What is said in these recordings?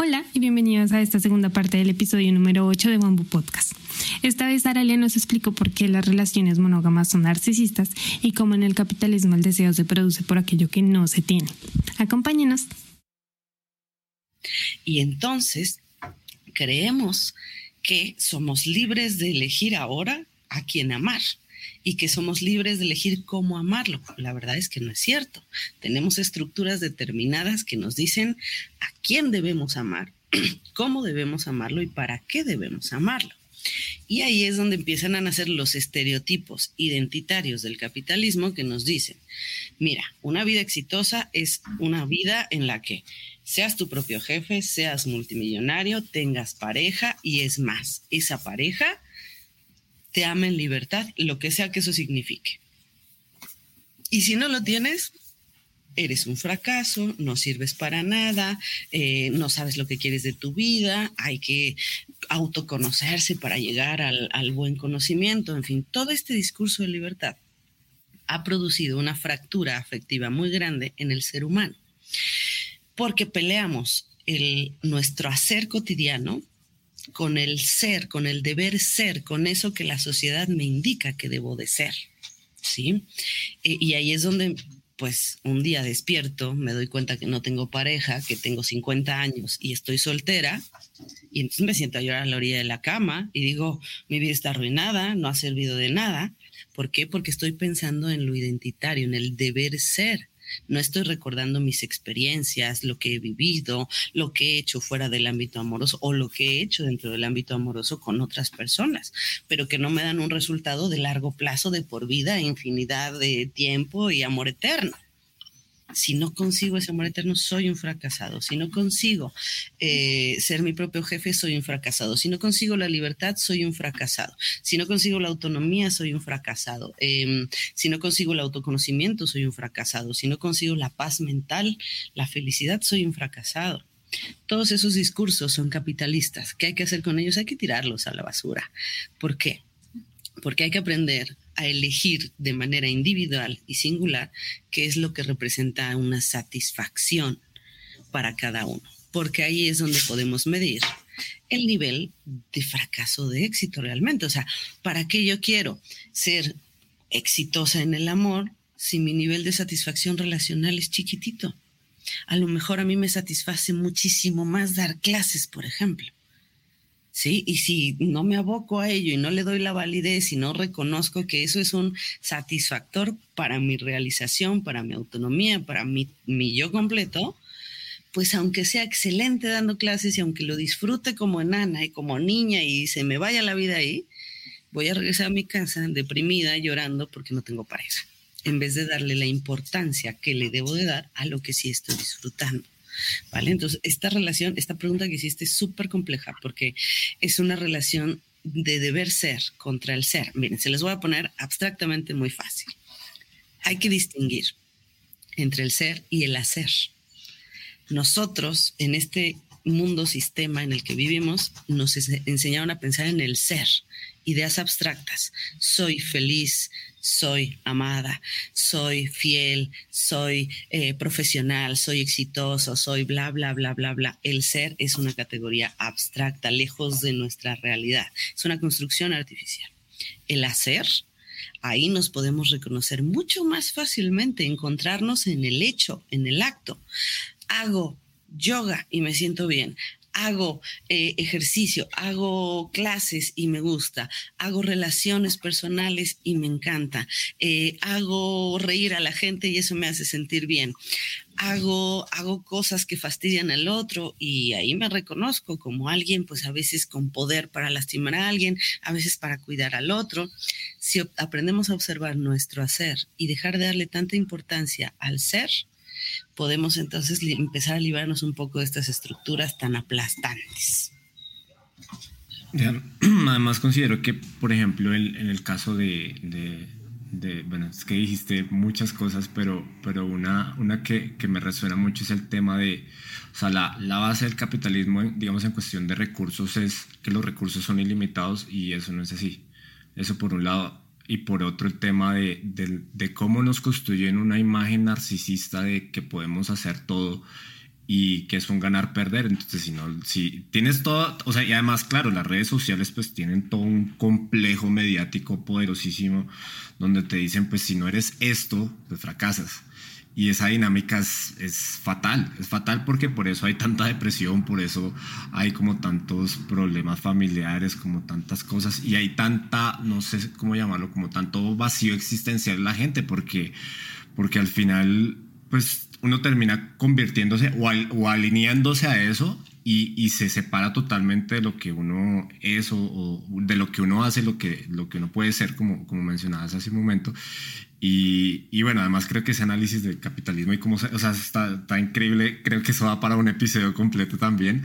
Hola y bienvenidos a esta segunda parte del episodio número 8 de Bamboo Podcast. Esta vez Aralia nos explicó por qué las relaciones monógamas son narcisistas y cómo en el capitalismo el deseo se produce por aquello que no se tiene. Acompáñenos. Y entonces creemos que somos libres de elegir ahora a quién amar y que somos libres de elegir cómo amarlo. La verdad es que no es cierto. Tenemos estructuras determinadas que nos dicen a quién debemos amar, cómo debemos amarlo y para qué debemos amarlo. Y ahí es donde empiezan a nacer los estereotipos identitarios del capitalismo que nos dicen, mira, una vida exitosa es una vida en la que seas tu propio jefe, seas multimillonario, tengas pareja y es más, esa pareja te ama en libertad, lo que sea que eso signifique. Y si no lo tienes, eres un fracaso, no sirves para nada, eh, no sabes lo que quieres de tu vida, hay que autoconocerse para llegar al, al buen conocimiento, en fin, todo este discurso de libertad ha producido una fractura afectiva muy grande en el ser humano, porque peleamos el, nuestro hacer cotidiano con el ser, con el deber ser, con eso que la sociedad me indica que debo de ser. ¿Sí? Eh, y ahí es donde pues un día despierto, me doy cuenta que no tengo pareja, que tengo 50 años y estoy soltera, y entonces me siento a llorar a la orilla de la cama y digo, mi vida está arruinada, no ha servido de nada. ¿Por qué? Porque estoy pensando en lo identitario, en el deber ser. No estoy recordando mis experiencias, lo que he vivido, lo que he hecho fuera del ámbito amoroso o lo que he hecho dentro del ámbito amoroso con otras personas, pero que no me dan un resultado de largo plazo, de por vida, infinidad de tiempo y amor eterno si no consigo ese amor eterno, soy un fracasado. Si no consigo eh, ser mi propio jefe, soy un fracasado. Si no consigo la libertad, soy un fracasado. Si no consigo la autonomía, soy un fracasado. Em, si no consigo el autoconocimiento, soy un fracasado. Si no consigo la paz mental, la felicidad, soy un fracasado. Todos esos discursos son capitalistas. ¿Qué hay que hacer con ellos? Hay que tirarlos a la basura. ¿Por qué? Porque hay que aprender a elegir de manera individual y singular qué es lo que representa una satisfacción para cada uno, porque ahí es donde podemos medir el nivel de fracaso de éxito realmente. O sea, ¿para qué yo quiero ser exitosa en el amor si mi nivel de satisfacción relacional es chiquitito? A lo mejor a mí me satisface muchísimo más dar clases, por ejemplo. ¿Sí? Y si no me aboco a ello y no le doy la validez y no reconozco que eso es un satisfactor para mi realización, para mi autonomía, para mi, mi yo completo, pues aunque sea excelente dando clases y aunque lo disfrute como enana y como niña y se me vaya la vida ahí, voy a regresar a mi casa deprimida, llorando porque no tengo pareja, en vez de darle la importancia que le debo de dar a lo que sí estoy disfrutando. ¿Vale? Entonces, esta relación, esta pregunta que hiciste es súper compleja porque es una relación de deber ser contra el ser. Miren, se les voy a poner abstractamente muy fácil. Hay que distinguir entre el ser y el hacer. Nosotros, en este mundo sistema en el que vivimos, nos enseñaron a pensar en el ser, ideas abstractas. Soy feliz, soy amada, soy fiel, soy eh, profesional, soy exitoso, soy bla, bla, bla, bla, bla. El ser es una categoría abstracta, lejos de nuestra realidad. Es una construcción artificial. El hacer, ahí nos podemos reconocer mucho más fácilmente, encontrarnos en el hecho, en el acto. Hago yoga y me siento bien hago eh, ejercicio, hago clases y me gusta, hago relaciones personales y me encanta, eh, hago reír a la gente y eso me hace sentir bien, hago, hago cosas que fastidian al otro y ahí me reconozco como alguien, pues a veces con poder para lastimar a alguien, a veces para cuidar al otro. Si aprendemos a observar nuestro hacer y dejar de darle tanta importancia al ser, podemos entonces empezar a librarnos un poco de estas estructuras tan aplastantes. además considero que, por ejemplo, en el caso de, de, bueno, es que dijiste muchas cosas, pero, pero una, una que, que, me resuena mucho es el tema de, o sea, la, la, base del capitalismo, digamos, en cuestión de recursos es que los recursos son ilimitados y eso no es así. Eso por un lado. Y por otro, el tema de, de, cómo nos construyen una imagen narcisista de que podemos hacer todo y que es un ganar-perder. Entonces, si no, si tienes todo, o sea, y además, claro, las redes sociales pues tienen todo un complejo mediático poderosísimo donde te dicen, pues si no eres esto, pues fracasas. Y esa dinámica es, es, fatal, es fatal porque por eso hay tanta depresión, por eso hay como tantos problemas familiares, como tantas cosas, y hay tanta, no sé cómo llamarlo, como tanto vacío existencial en la gente, porque, porque al final, pues uno termina convirtiéndose o, alineándose a eso y, se separa totalmente de lo que uno es o, de lo que uno hace, lo que, lo que uno puede ser, como, como mencionabas hace un momento. Y, bueno, además creo que ese análisis del capitalismo y cómo, o sea, está, está increíble, creo que eso va para un episodio completo también.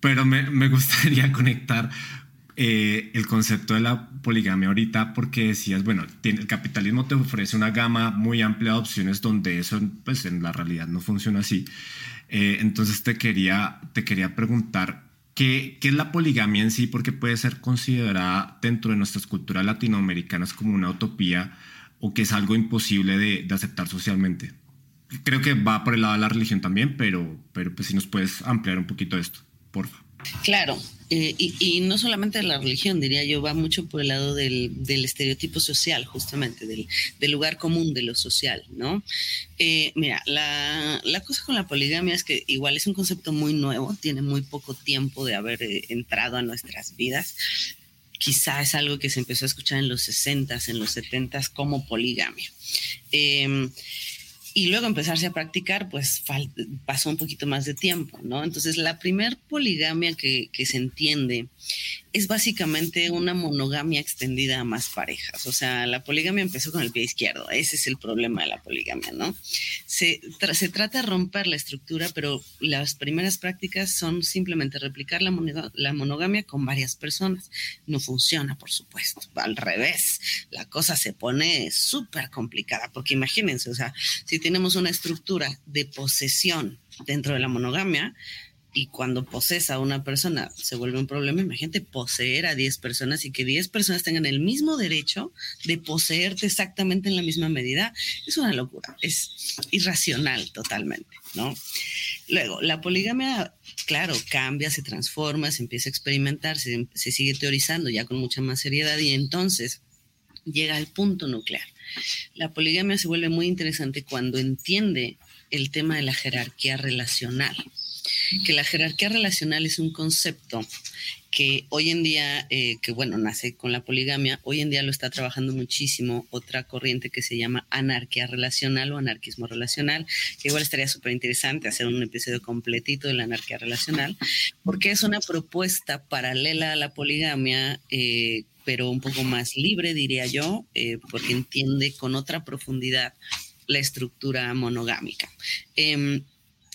Pero me, me gustaría conectar eh, el concepto de la poligamia ahorita porque decías, bueno, el capitalismo te ofrece una gama muy amplia de opciones donde eso pues en la realidad no funciona así. Eh, entonces te quería, te quería preguntar, ¿qué, ¿qué, es la poligamia en sí? Porque puede ser considerada dentro de nuestras culturas latinoamericanas como una utopía o que es algo imposible de, de aceptar socialmente. Creo que va por el lado de la religión también, pero, pero pues si nos puedes ampliar un poquito esto, porfa. Claro, eh, y, no solamente la religión, diría yo, va mucho por el lado del, estereotipo social, justamente, del, lugar común de lo social, ¿no? Eh, mira, la, cosa con la poligamia es que igual es un concepto muy nuevo, tiene muy poco tiempo de haber eh, entrado a nuestras vidas. Quizá es algo que se empezó a escuchar en los 60s, en los 70s como poligamia. Y luego empezarse a practicar, pues pasó un poquito más de tiempo, ¿no? Entonces, la primer poligamia que, que, se entiende es básicamente una monogamia extendida a más parejas. O sea, la poligamia empezó con el pie izquierdo. Ese es el problema de la poligamia, ¿no? Se, se trata de romper la estructura, pero las primeras prácticas son simplemente replicar la, la monogamia con varias personas. No funciona, por supuesto. Al revés, la cosa se pone súper complicada, porque imagínense, o sea, si tenemos una estructura de posesión dentro de la monogamia, y cuando posees a una persona se vuelve un problema. Imagínate poseer a 10 personas y que 10 personas tengan el mismo derecho de poseerte exactamente en la misma medida. Es una locura, es irracional totalmente, ¿no? Luego, la poligamia, claro, cambia, se transforma, se empieza a experimentar, se, se sigue teorizando ya con mucha más seriedad y entonces llega al punto nuclear. La poligamia se vuelve muy interesante cuando entiende el tema de la jerarquía relacional. Que la jerarquía relacional es un concepto que hoy en día, eh, que bueno, nace con la poligamia, hoy en día lo está trabajando muchísimo otra corriente que se llama anarquía relacional o anarquismo relacional, que igual estaría súper interesante hacer un episodio completito de la anarquía relacional, porque es una propuesta paralela a la poligamia, eh, pero un poco más libre, diría yo, eh, porque entiende con otra profundidad la estructura monogámica. Em,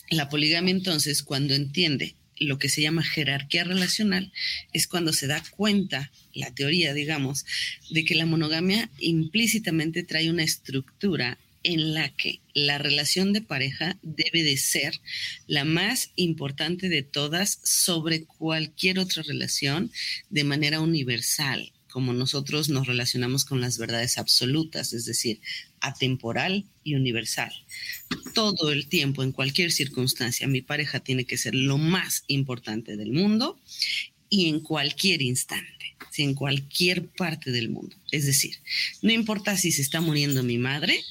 la poligamia entonces, cuando entiende lo que se llama jerarquía relacional, es cuando se da cuenta, la teoría, digamos, de que la monogamia implícitamente trae una estructura en la que la relación de pareja debe de ser la más importante de todas sobre cualquier otra relación de manera universal, como nosotros nos relacionamos con las verdades absolutas, es decir, atemporal y universal. Todo el tiempo, en cualquier circunstancia, mi pareja tiene que ser lo más importante del mundo y en cualquier instante, en cualquier parte del mundo. Es decir, no importa si se está muriendo mi madre,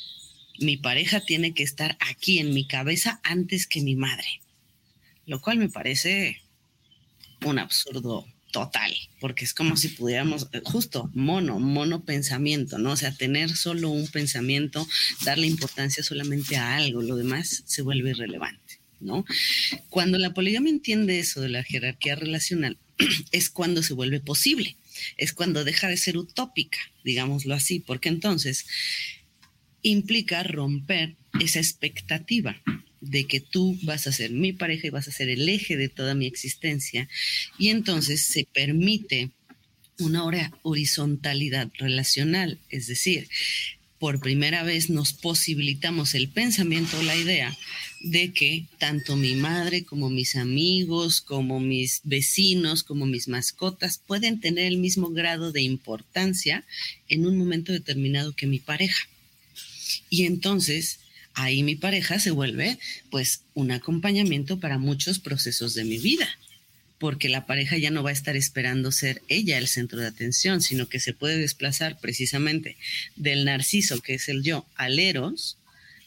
mi pareja tiene que estar aquí en mi cabeza antes que mi madre, lo cual me parece un absurdo total, porque es como si pudiéramos, eh, justo, mono, mono pensamiento, ¿no? O sea, tener solo un pensamiento, darle importancia solamente a algo, lo demás se vuelve irrelevante, ¿no? Cuando la poligamia entiende eso de la jerarquía relacional, es cuando se vuelve posible, es cuando deja de ser utópica, digámoslo así, porque entonces implica romper esa expectativa de que tú vas a ser mi pareja y vas a ser el eje de toda mi existencia. Y entonces se permite una horizontalidad relacional, es decir, por primera vez nos posibilitamos el pensamiento o la idea de que tanto mi madre como mis amigos, como mis vecinos, como mis mascotas pueden tener el mismo grado de importancia en un momento determinado que mi pareja. Y entonces ahí mi pareja se vuelve pues un acompañamiento para muchos procesos de mi vida porque la pareja ya no va a estar esperando ser ella el centro de atención, sino que se puede desplazar precisamente del narciso, que es el yo, al eros,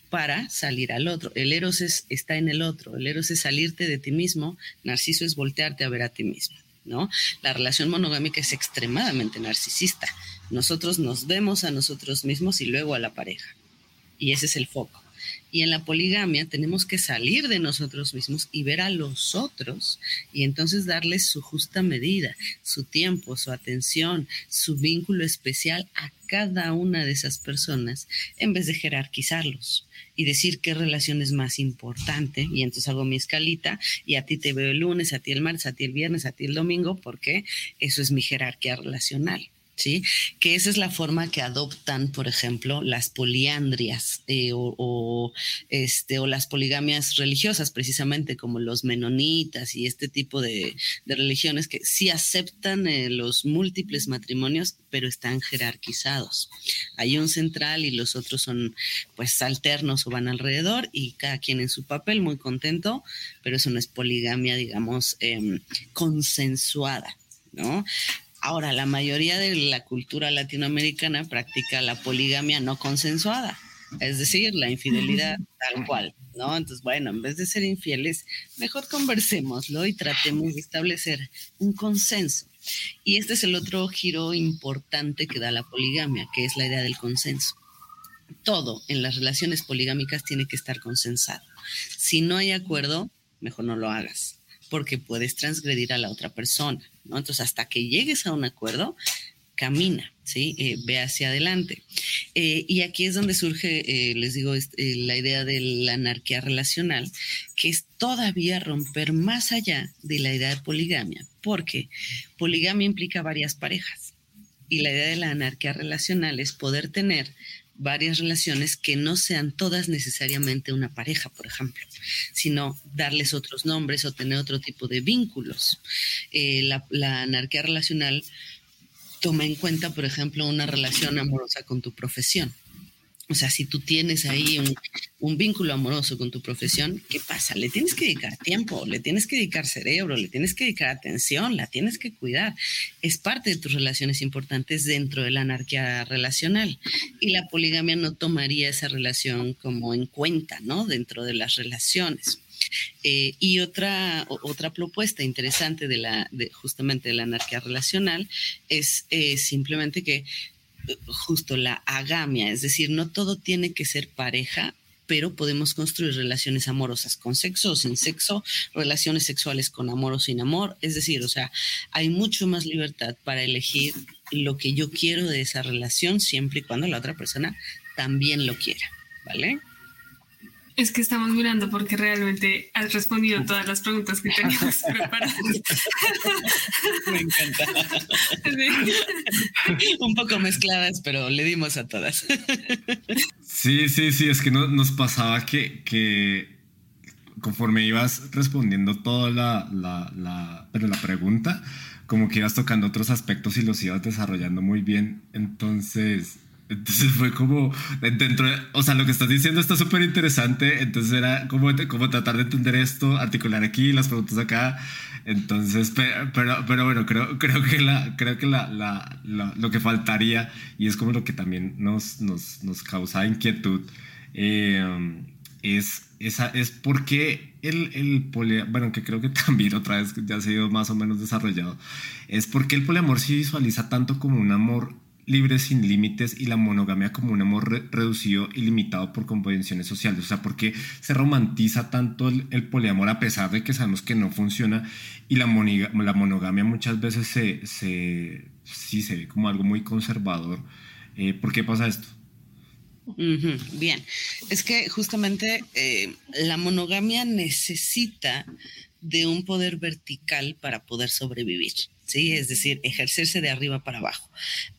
para salir al otro. El eros es, está en el otro, el eros es salirte de ti mismo, narciso es voltearte a ver a ti mismo. ¿No? La relación monogámica es extremadamente narcisista. Nosotros nos vemos a nosotros mismos y luego a la pareja. Y ese es el foco. Y en la poligamia tenemos que salir de nosotros mismos y ver a los otros y entonces darles su justa medida, su tiempo, su atención, su vínculo especial a cada una de esas personas en vez de jerarquizarlos y decir qué relación es más importante. Y entonces hago mi escalita y a ti te veo el lunes, a ti el martes, a ti el viernes, a ti el domingo, porque eso es mi jerarquía relacional. ¿Sí? Que esa es la forma que adoptan, por ejemplo, las poliandrias eh, o, este, o las poligamias religiosas, precisamente como los menonitas y este tipo de, religiones que sí aceptan eh, los múltiples matrimonios, pero están jerarquizados. Hay un central y los otros son pues alternos o van alrededor y cada quien en su papel, muy contento, pero eso no es poligamia, digamos, em, consensuada. ¿no? Ahora, la mayoría de la cultura latinoamericana practica la poligamia no consensuada, es decir, la infidelidad tal cual, ¿no? Entonces, bueno, en vez de ser infieles, mejor conversémoslo y tratemos de establecer un consenso. Y este es el otro giro importante que da la poligamia, que es la idea del consenso. Todo en las relaciones poligámicas tiene que estar consensado. Si no hay acuerdo, mejor no lo hagas porque puedes transgredir a la otra persona, ¿no? Entonces, hasta que llegues a un acuerdo, camina, ¿sí? Eh, ve hacia adelante. Eh, y aquí es donde surge, eh, les digo, la idea de la anarquía relacional, que es todavía romper más allá de la idea de poligamia, porque poligamia implica varias parejas. Y la idea de la anarquía relacional es poder tener varias relaciones que no sean todas necesariamente una pareja, por ejemplo, sino darles otros nombres o tener otro tipo de vínculos. Eh, la, la anarquía relacional toma en cuenta, por ejemplo, una relación amorosa con tu profesión. O sea, si tú tienes ahí un, vínculo amoroso con tu profesión, ¿qué pasa? Le tienes que dedicar tiempo, le tienes que dedicar cerebro, le tienes que dedicar atención, la tienes que cuidar. Es parte de tus relaciones importantes dentro de la anarquía relacional. Y la poligamia no tomaría esa relación como en cuenta, ¿no? Dentro de las relaciones. Eh, y otra, otra propuesta interesante de la, de, justamente de la anarquía relacional es eh, simplemente que justo la agamia, es decir, no todo tiene que ser pareja, pero podemos construir relaciones amorosas con sexo o sin sexo, relaciones sexuales con amor o sin amor, es decir, o sea, hay mucho más libertad para elegir lo que yo quiero de esa relación siempre y cuando la otra persona también lo quiera, ¿vale? Es que estamos mirando porque realmente has respondido todas las preguntas que teníamos preparadas. Me encanta. Un poco mezcladas, pero le dimos a todas. Sí, sí, sí, es que nos pasaba que, que conforme ibas respondiendo toda la, la, la, pero la pregunta, como que ibas tocando otros aspectos y los ibas desarrollando muy bien. Entonces, entonces fue como, dentro o sea, lo que estás diciendo está súper interesante, entonces era como, como tratar de entender esto, articular aquí, las preguntas acá, entonces, pero, pero, bueno, creo, creo que, la, creo que la, la, lo que faltaría, y es como lo que también nos, nos, nos causa inquietud, eh, es, es porque el, el poliamor, bueno, que creo que también otra vez ya ha sido más o menos desarrollado, es porque el poliamor se visualiza tanto como un amor libre sin límites y la monogamia como un amor reducido y limitado por convenciones sociales. O sea, porque se romantiza tanto el, poliamor a pesar de que sabemos que no funciona y la, la monogamia muchas veces se, se, sí se ve como algo muy conservador. Eh, ¿Por qué pasa esto? Bien, es que justamente eh, la monogamia necesita de un poder vertical para poder sobrevivir. ¿Sí? Es decir, ejercerse de arriba para abajo,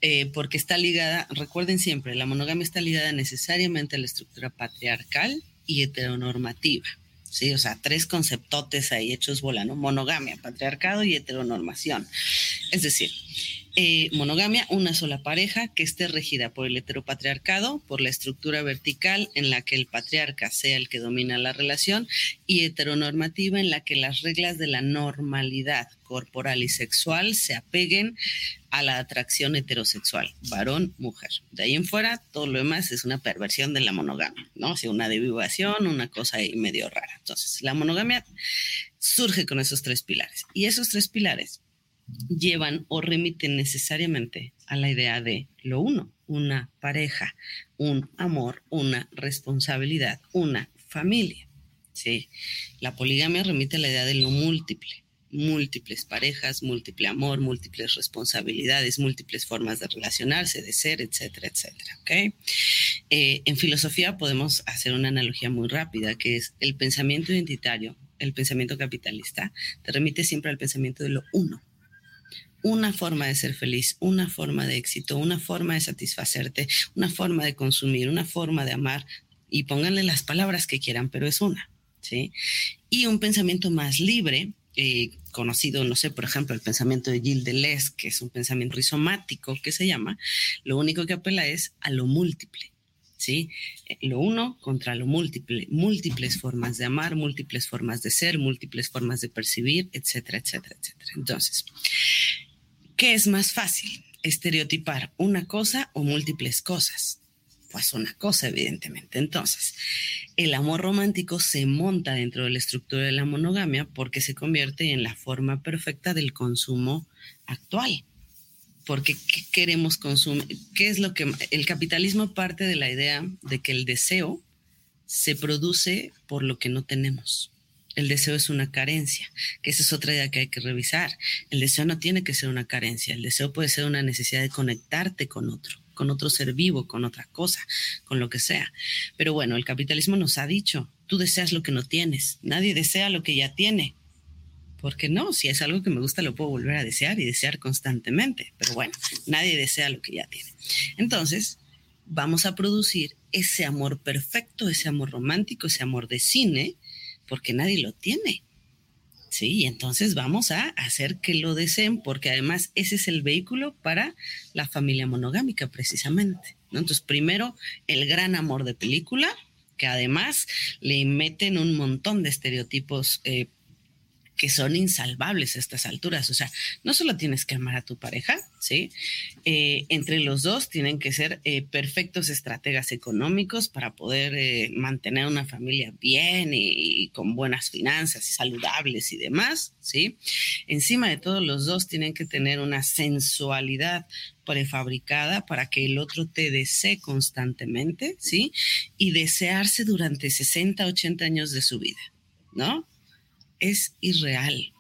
eh, porque está ligada, recuerden siempre, la monogamia está ligada necesariamente a la estructura patriarcal y heteronormativa. ¿sí? O sea, tres conceptotes ahí hechos bola, ¿no? Monogamia, patriarcado y heteronormación. Es decir, eh, monogamia, una sola pareja que esté regida por el heteropatriarcado, por la estructura vertical en la que el patriarca sea el que domina la relación y heteronormativa en la que las reglas de la normalidad corporal y sexual se apeguen a la atracción heterosexual, varón, mujer. De ahí en fuera, todo lo demás es una perversión de la monogamia, ¿no? O una devivación, una cosa ahí medio rara. Entonces, la monogamia surge con esos tres pilares. Y esos tres pilares llevan o remiten necesariamente a la idea de lo uno, una pareja, un amor, una responsabilidad, una familia. ¿sí? La poligamia remite a la idea de lo múltiple, múltiples parejas, múltiple amor, múltiples responsabilidades, múltiples formas de relacionarse, de ser, etcétera, etcétera. ¿okay? Eh, en filosofía podemos hacer una analogía muy rápida, que es el pensamiento identitario, el pensamiento capitalista, te remite siempre al pensamiento de lo uno una forma de ser feliz, una forma de éxito, una forma de satisfacerte, una forma de consumir, una forma de amar, y pónganle las palabras que quieran, pero es una, ¿sí? Y un pensamiento más libre, eh, conocido, no sé, por ejemplo, el pensamiento de Gilles Deleuze, que es un pensamiento rizomático, que se llama, lo único que apela es a lo múltiple. ¿Sí? Eh, lo uno contra lo múltiple, múltiples formas de amar, múltiples formas de ser, múltiples formas de percibir, etcétera, etcétera, etcétera. Entonces, ¿Qué es más fácil? ¿Estereotipar una cosa o múltiples cosas? Pues una cosa, evidentemente. Entonces, el amor romántico se monta dentro de la estructura de la monogamia porque se convierte en la forma perfecta del consumo actual. Porque ¿qué queremos consumir? ¿Qué es lo que el capitalismo parte de la idea de que el deseo se produce por lo que no tenemos? El deseo es una carencia, que esa es otra idea que hay que revisar. El deseo no tiene que ser una carencia, el deseo puede ser una necesidad de conectarte con otro, con otro ser vivo, con otra cosa, con lo que sea. Pero bueno, el capitalismo nos ha dicho, tú deseas lo que no tienes, nadie desea lo que ya tiene. Porque no, si es algo que me gusta lo puedo volver a desear y desear constantemente. Pero bueno, nadie desea lo que ya tiene. Entonces, vamos a producir ese amor perfecto, ese amor romántico, ese amor de cine, porque nadie lo tiene. Sí, entonces vamos a hacer que lo deseen, porque además ese es el vehículo para la familia monogámica, precisamente. Entonces, primero, el gran amor de película, que además le meten un montón de estereotipos eh, que son insalvables a estas alturas. O sea, no solo tienes que amar a tu pareja, ¿sí? Eh, entre los dos tienen que ser eh, perfectos estrategas económicos para poder eh, mantener una familia bien y, con buenas finanzas y saludables y demás, ¿sí? Encima de todo, los dos tienen que tener una sensualidad prefabricada para que el otro te desee constantemente, ¿sí? Y desearse durante 60, 80 años de su vida, ¿no? Es irreal.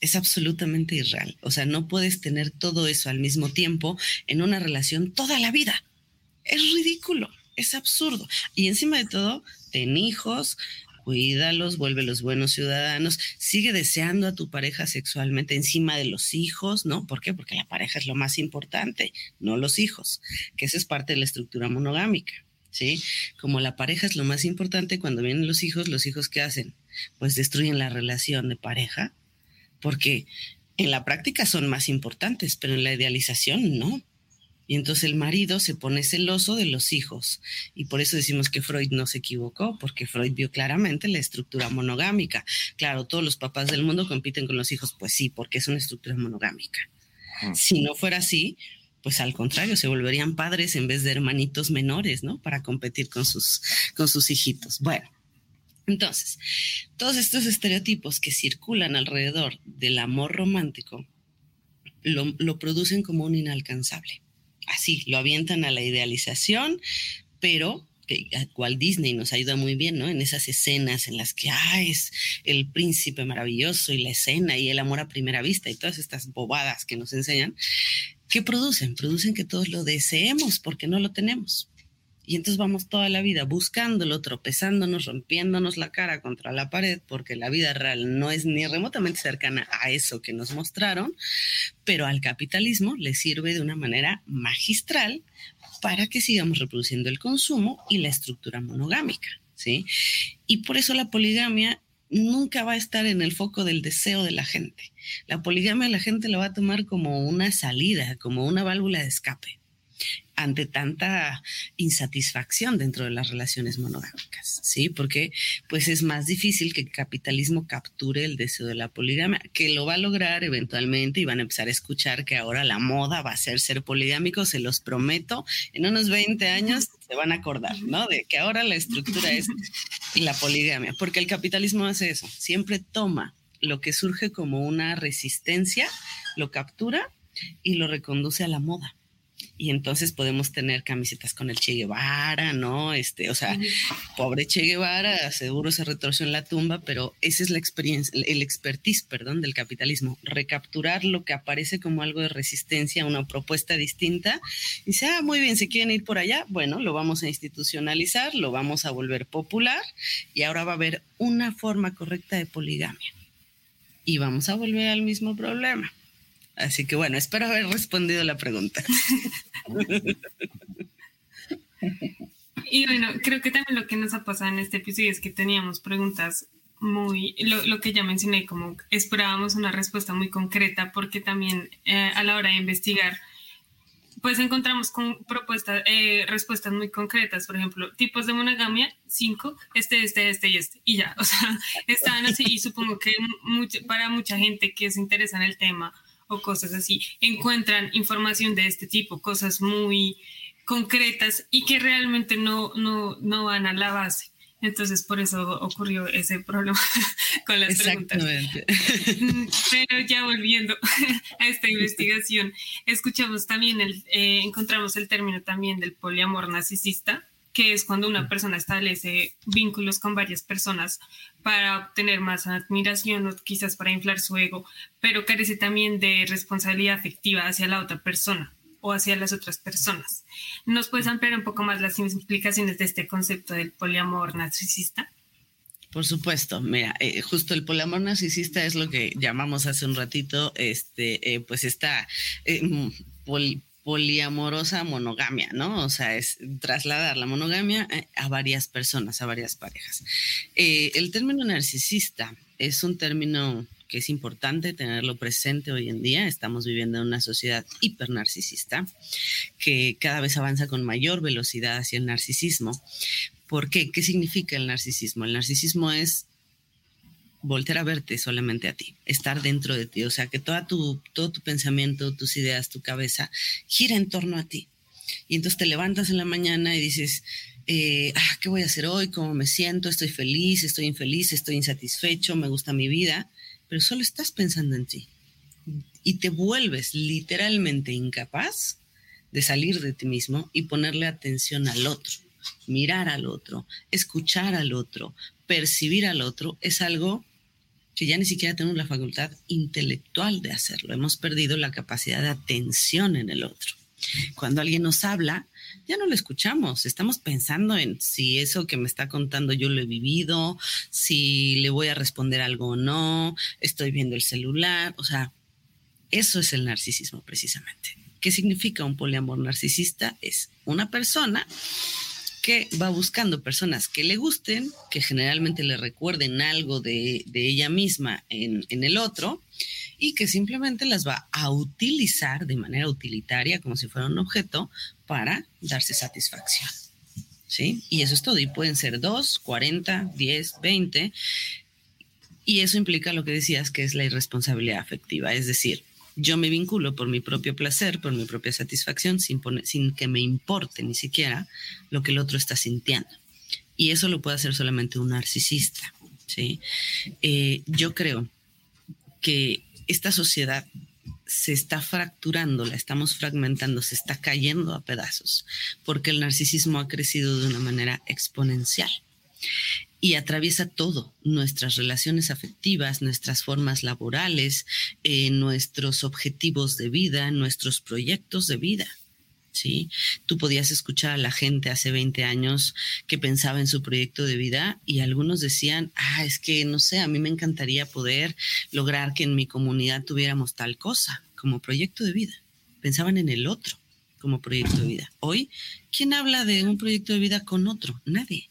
Es absolutamente irreal. O sea, no puedes tener todo eso al mismo tiempo en una relación toda la vida. Es ridículo, es absurdo. Y encima de todo, ten hijos, cuídalos, vuelve los buenos ciudadanos, sigue deseando a tu pareja sexualmente encima de los hijos, ¿no? ¿Por qué? Porque la pareja es lo más importante, no los hijos, que esa es parte de la estructura monogámica, ¿sí? Como la pareja es lo más importante, cuando vienen los hijos, los hijos ¿qué hacen? Pues destruyen la relación de pareja, porque en la práctica son más importantes, pero en la idealización no. Y entonces el marido se pone celoso de los hijos. Y por eso decimos que Freud no se equivocó, porque Freud vio claramente la estructura monogámica. Claro, todos los papás del mundo compiten con los hijos, pues sí, porque es una estructura monogámica. Si no fuera así, pues al contrario, se volverían padres en vez de hermanitos menores, ¿no? Para competir con sus, con sus hijitos. Bueno, entonces, todos estos estereotipos que circulan alrededor del amor romántico lo, producen como un inalcanzable. Así, lo avientan a la idealización, pero que cual Disney nos ayuda muy bien, ¿no? En esas escenas en las que ah, es el príncipe maravilloso y la escena y el amor a primera vista y todas estas bobadas que nos enseñan, ¿qué producen? Producen que todos lo deseemos porque no lo tenemos Y entonces vamos toda la vida buscándolo, tropezándonos, rompiéndonos la cara contra la pared, porque la vida real no es ni remotamente cercana a eso que nos mostraron, pero al capitalismo le sirve de una manera magistral para que sigamos reproduciendo el consumo y la estructura monogámica, ¿sí? Y por eso la poligamia nunca va a estar en el foco del deseo de la gente. La poligamia la gente lo va a tomar como una salida, como una válvula de escape ante tanta insatisfacción dentro de las relaciones monogámicas, ¿sí? Porque pues es más difícil que el capitalismo capture el deseo de la poligamia, que lo va a lograr eventualmente y van a empezar a escuchar que ahora la moda va a ser ser poligámico, se los prometo, en unos 20 años se van a acordar, ¿no? De que ahora la estructura es la poligamia, porque el capitalismo hace eso, siempre toma lo que surge como una resistencia, lo captura y lo reconduce a la moda y entonces podemos tener camisetas con el Che Guevara, ¿no? Este, o sea, pobre Che Guevara, seguro se retorció en la tumba, pero esa es la experiencia, el expertise, perdón, del capitalismo, recapturar lo que aparece como algo de resistencia, una propuesta distinta, y dice, ah, muy bien, se quieren ir por allá, bueno, lo vamos a institucionalizar, lo vamos a volver popular, y ahora va a haber una forma correcta de poligamia. Y vamos a volver al mismo problema Así que bueno, espero haber respondido la pregunta. y bueno, creo que también lo que nos ha pasado en este episodio es que teníamos preguntas muy, lo, que ya mencioné, como esperábamos una respuesta muy concreta, porque también eh, a la hora de investigar, pues encontramos con propuestas, eh, respuestas muy concretas, por ejemplo, tipos de monogamia, cinco, este, este, este y este, y ya, o sea, están así, y supongo que para mucha gente que se interesa en el tema, o cosas así, encuentran información de este tipo, cosas muy concretas y que realmente no, no, no van a la base. Entonces, por eso ocurrió ese problema con las preguntas. Mm, pero ya volviendo a esta investigación, escuchamos también, el, eh, encontramos el término también del poliamor narcisista, que es cuando una persona establece vínculos con varias personas para obtener más admiración o quizás para inflar su ego, pero carece también de responsabilidad afectiva hacia la otra persona o hacia las otras personas. ¿Nos puedes ampliar un poco más las implicaciones de este concepto del poliamor narcisista? Por supuesto, mira, eh, justo el poliamor narcisista es lo que llamamos hace un ratito, este, eh, pues esta eh, poliamorosa monogamia, ¿no? O sea, es trasladar la monogamia eh, a varias personas, a varias parejas. Eh, el término narcisista es un término que es importante tenerlo presente hoy en día. Estamos viviendo en una sociedad hipernarcisista que cada vez avanza con mayor velocidad hacia el narcisismo. ¿Por qué? ¿Qué significa el narcisismo? El narcisismo es voltear a verte solamente a ti, estar dentro de ti, o sea, que toda tu, todo tu pensamiento, tus ideas, tu cabeza gira en torno a ti. Y entonces te levantas en la mañana y dices, eh, ah, ¿qué voy a hacer hoy? ¿Cómo me siento? ¿Estoy feliz? ¿Estoy infeliz? ¿Estoy insatisfecho? ¿Me gusta mi vida? Pero solo estás pensando en ti. Y te vuelves literalmente incapaz de salir de ti mismo y ponerle atención al otro, mirar al otro, escuchar al otro, percibir al otro, es algo que ya ni siquiera tenemos la facultad intelectual de hacerlo. Hemos perdido la capacidad de atención en el otro. Cuando alguien nos habla, ya no lo escuchamos, estamos pensando en si eso que me está contando yo lo he vivido, si le voy a responder algo o no, estoy viendo el celular, o sea, eso es el narcisismo precisamente. ¿Qué significa un poliamor narcisista? Es una persona que va buscando personas que le gusten, que generalmente le recuerden algo de, ella misma en, el otro y que simplemente las va a utilizar de manera utilitaria, como si fuera un objeto, para darse satisfacción. ¿Sí? Y eso es todo. Y pueden ser dos, 40, 10, 20. Y eso implica lo que decías, que es la irresponsabilidad afectiva. Es decir, yo me vinculo por mi propio placer, por mi propia satisfacción, sin, que me importe ni siquiera lo que el otro está sintiendo. Y eso lo puede hacer solamente un narcisista. ¿sí? Eh, yo creo que esta sociedad se está fracturando, la estamos fragmentando, se está cayendo a pedazos, porque el narcisismo ha crecido de una manera exponencial y atraviesa todo, nuestras relaciones afectivas, nuestras formas laborales, eh, nuestros objetivos de vida, nuestros proyectos de vida. ¿sí? Tú podías escuchar a la gente hace 20 años que pensaba en su proyecto de vida y algunos decían, ah, es que no sé, a mí me encantaría poder lograr que en mi comunidad tuviéramos tal cosa como proyecto de vida. Pensaban en el otro como proyecto de vida. Hoy, ¿quién habla de un proyecto de vida con otro? Nadie.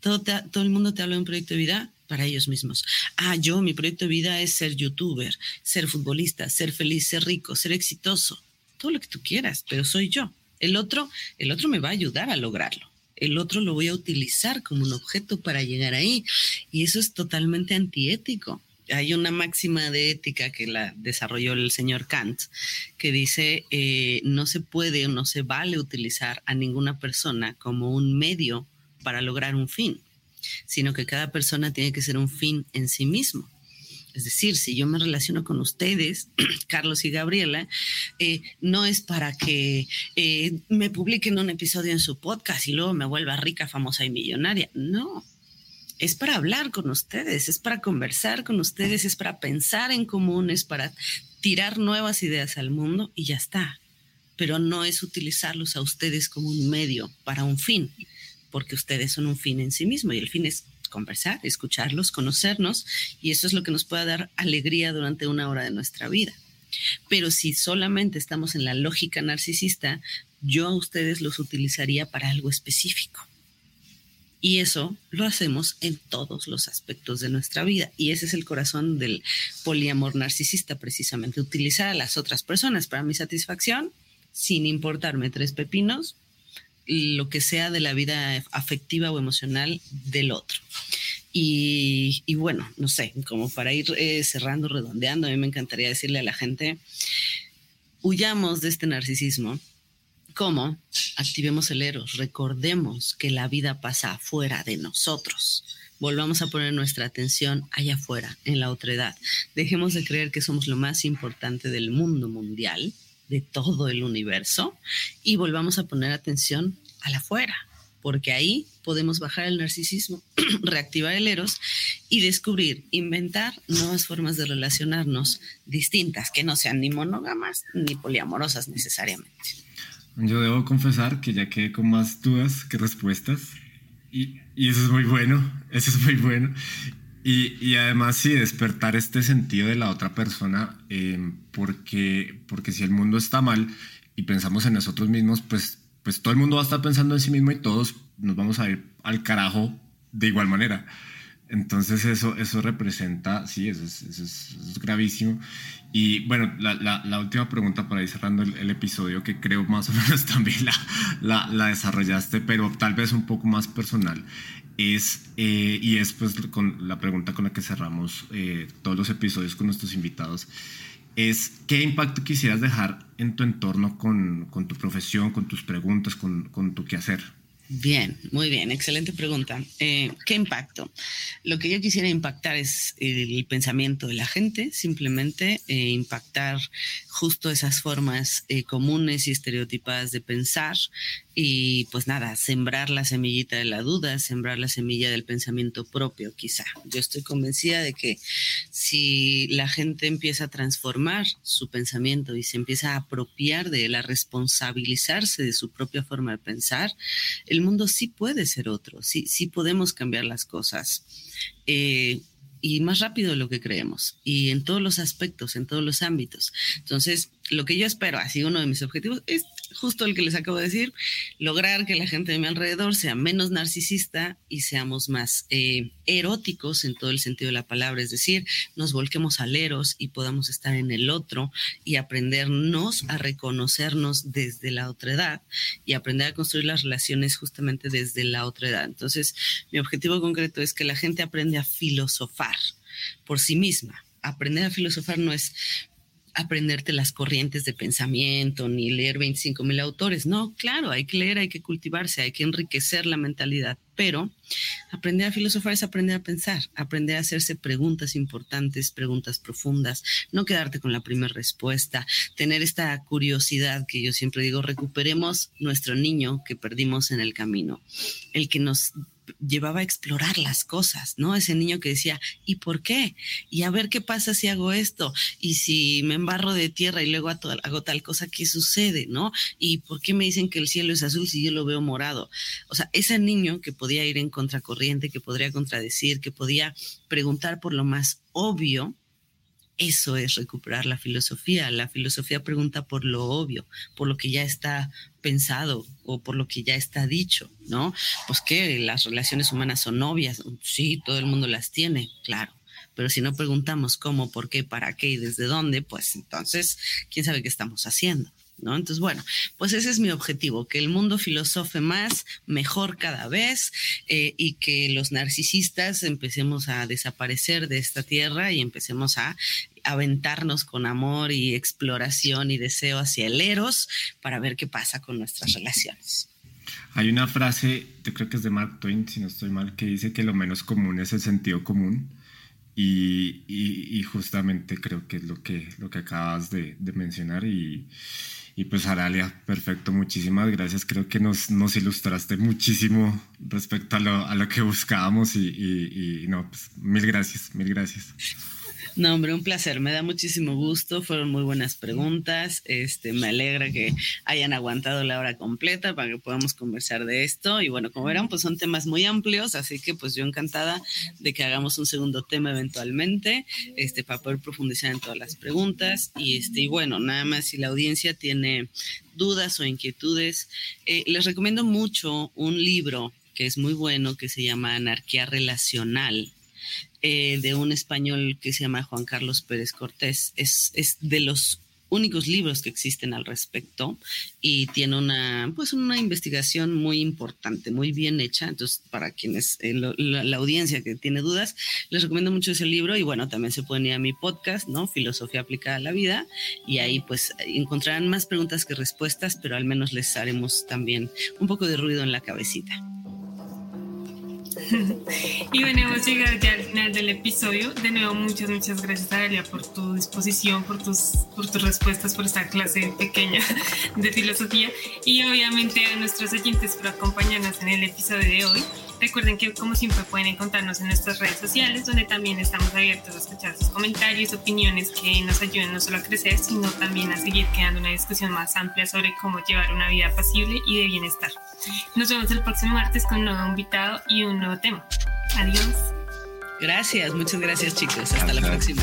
Todo, todo el mundo te habla de un proyecto de vida para ellos mismos. Ah, yo, mi proyecto de vida es ser youtuber, ser futbolista, ser feliz, ser rico, ser exitoso, todo lo que tú quieras, pero soy yo. El otro, el otro me va a ayudar a lograrlo. El otro lo voy a utilizar como un objeto para llegar ahí. Y eso es totalmente antiético. Hay una máxima de ética que la desarrolló el señor Kant, que dice, eh, no se puede o no se vale utilizar a ninguna persona como un medio para lograr un fin, sino que cada persona tiene que ser un fin en sí mismo. Es decir, si yo me relaciono con ustedes, Carlos y Gabriela, eh, no es para que eh, me publiquen un episodio en su podcast y luego me vuelva rica, famosa y millonaria. No, es para hablar con ustedes, es para conversar con ustedes, es para pensar en común, es para tirar nuevas ideas al mundo y ya está. Pero no es utilizarlos a ustedes como un medio para un fin, porque ustedes son un fin en sí mismo y el fin es conversar, escucharlos, conocernos, y eso es lo que nos puede dar alegría durante una hora de nuestra vida. Pero si solamente estamos en la lógica narcisista, yo a ustedes los utilizaría para algo específico. Y eso lo hacemos en todos los aspectos de nuestra vida. Y ese es el corazón del poliamor narcisista, precisamente. Utilizar a las otras personas para mi satisfacción, sin importarme tres pepinos, lo que sea de la vida afectiva o emocional del otro. Y, bueno, no sé, como para ir eh, cerrando, redondeando, a mí me encantaría decirle a la gente, huyamos de este narcisismo. ¿Cómo? Activemos el eros, recordemos que la vida pasa afuera de nosotros. Volvamos a poner nuestra atención allá afuera, en la otra edad. Dejemos de creer que somos lo más importante del mundo mundial de todo el universo y volvamos a poner atención a la afuera, porque ahí podemos bajar el narcisismo, reactivar el eros y descubrir, inventar nuevas formas de relacionarnos distintas, que no sean ni monógamas ni poliamorosas necesariamente. Yo debo confesar que ya quedé con más dudas que respuestas y, y eso es muy bueno, eso es muy bueno. Y, además sí, despertar este sentido de la otra persona, eh, porque, porque si el mundo está mal y pensamos en nosotros mismos, pues, pues todo el mundo va a estar pensando en sí mismo y todos nos vamos a ir al carajo de igual manera. Entonces eso, eso representa, sí, eso es, eso es, gravísimo. Y bueno, la, la, última pregunta para ir cerrando el, episodio, que creo más o menos también la, la, desarrollaste, pero tal vez un poco más personal es, eh, y es pues con la pregunta con la que cerramos eh, todos los episodios con nuestros invitados, es qué impacto quisieras dejar en tu entorno con, con tu profesión, con tus preguntas, con, con tu quehacer. Bien, muy bien, excelente pregunta. Eh, ¿Qué impacto? Lo que yo quisiera impactar es el pensamiento de la gente, simplemente eh, impactar justo esas formas eh, comunes y estereotipadas de pensar y pues nada, sembrar la semillita de la duda, sembrar la semilla del pensamiento propio quizá. Yo estoy convencida de que si la gente empieza a transformar su pensamiento y se empieza a apropiar de él, a responsabilizarse de su propia forma de pensar, el mundo sí puede ser otro, sí, sí podemos cambiar las cosas. Eh, y más rápido de lo que creemos y en todos los aspectos, en todos los ámbitos. Entonces, lo que yo espero, así uno de mis objetivos, es justo el que les acabo de decir, lograr que la gente de mi alrededor sea menos narcisista y seamos más eh, eróticos en todo el sentido de la palabra, es decir, nos volquemos al eros y podamos estar en el otro y aprendernos a reconocernos desde la otra edad y aprender a construir las relaciones justamente desde la otra edad. Entonces, mi objetivo concreto es que la gente aprenda a filosofar por sí misma. Aprender a filosofar no es aprenderte las corrientes de pensamiento ni leer 25 mil autores. No, claro, hay que leer, hay que cultivarse, hay que enriquecer la mentalidad pero aprender a filosofar es aprender a pensar, aprender a hacerse preguntas importantes, preguntas profundas, no quedarte con la primera respuesta, tener esta curiosidad que yo siempre digo, recuperemos nuestro niño que perdimos en el camino, el que nos llevaba a explorar las cosas, ¿no? Ese niño que decía, ¿y por qué? Y a ver qué pasa si hago esto, y si me embarro de tierra y luego hago tal cosa, ¿qué sucede, no? ¿Y por qué me dicen que el cielo es azul si yo lo veo morado? O sea, ese niño que podía ir en contracorriente, que podría contradecir, que podía preguntar por lo más obvio, eso es recuperar la filosofía. La filosofía pregunta por lo obvio, por lo que ya está pensado o por lo que ya está dicho, ¿no? Pues que las relaciones humanas son obvias. Sí, todo el mundo las tiene, claro. Pero si no preguntamos cómo, por qué, para qué y desde dónde, pues entonces, ¿quién sabe qué estamos haciendo? ¿No? Entonces, bueno, pues ese es mi objetivo, que el mundo filosofe más, mejor cada vez, eh, y que los narcisistas empecemos a desaparecer de esta tierra y empecemos a aventarnos con amor y exploración y deseo hacia el eros para ver qué pasa con nuestras relaciones. Hay una frase, yo creo que es de Mark Twain, si no estoy mal, que dice que lo menos común es el sentido común. Y, y, justamente creo que es lo que, lo que acabas de, de mencionar y, y pues Aralia, perfecto, muchísimas gracias. Creo que nos, nos ilustraste muchísimo respecto a lo, a lo que buscábamos y, y, y no, pues mil gracias, mil gracias. No, hombre, un placer. Me da muchísimo gusto. Fueron muy buenas preguntas. Este, me alegra que hayan aguantado la hora completa para que podamos conversar de esto. Y bueno, como verán, pues son temas muy amplios, así que pues yo encantada de que hagamos un segundo tema eventualmente, este, para poder profundizar en todas las preguntas. Y este, y bueno, nada más si la audiencia tiene dudas o inquietudes, eh, les recomiendo mucho un libro que es muy bueno, que se llama Anarquía Relacional eh, de un español que se llama Juan Carlos Pérez Cortés. Es, es de los únicos libros que existen al respecto y tiene una pues una investigación muy importante muy bien hecha. Entonces para quienes eh, la, audiencia que tiene dudas les recomiendo mucho ese libro y bueno también se pueden ir a mi podcast no filosofía aplicada a la vida y ahí pues encontrarán más preguntas que respuestas pero al menos les haremos también un poco de ruido en la cabecita y bueno, hemos llegado ya al final del episodio. De nuevo, muchas, muchas gracias, Aralia, por tu disposición, por tus, por tus respuestas, por esta clase pequeña de filosofía. Y obviamente a nuestros oyentes por acompañarnos en el episodio de hoy. Recuerden que como siempre pueden encontrarnos en nuestras redes sociales, donde también estamos abiertos a escuchar sus comentarios, opiniones que nos ayuden no solo a crecer, sino también a seguir creando una discusión más amplia sobre cómo llevar una vida pasible y de bienestar. Nos vemos el próximo martes con un nuevo invitado y un nuevo tema. Adiós. Gracias, muchas gracias chicos. Hasta la próxima.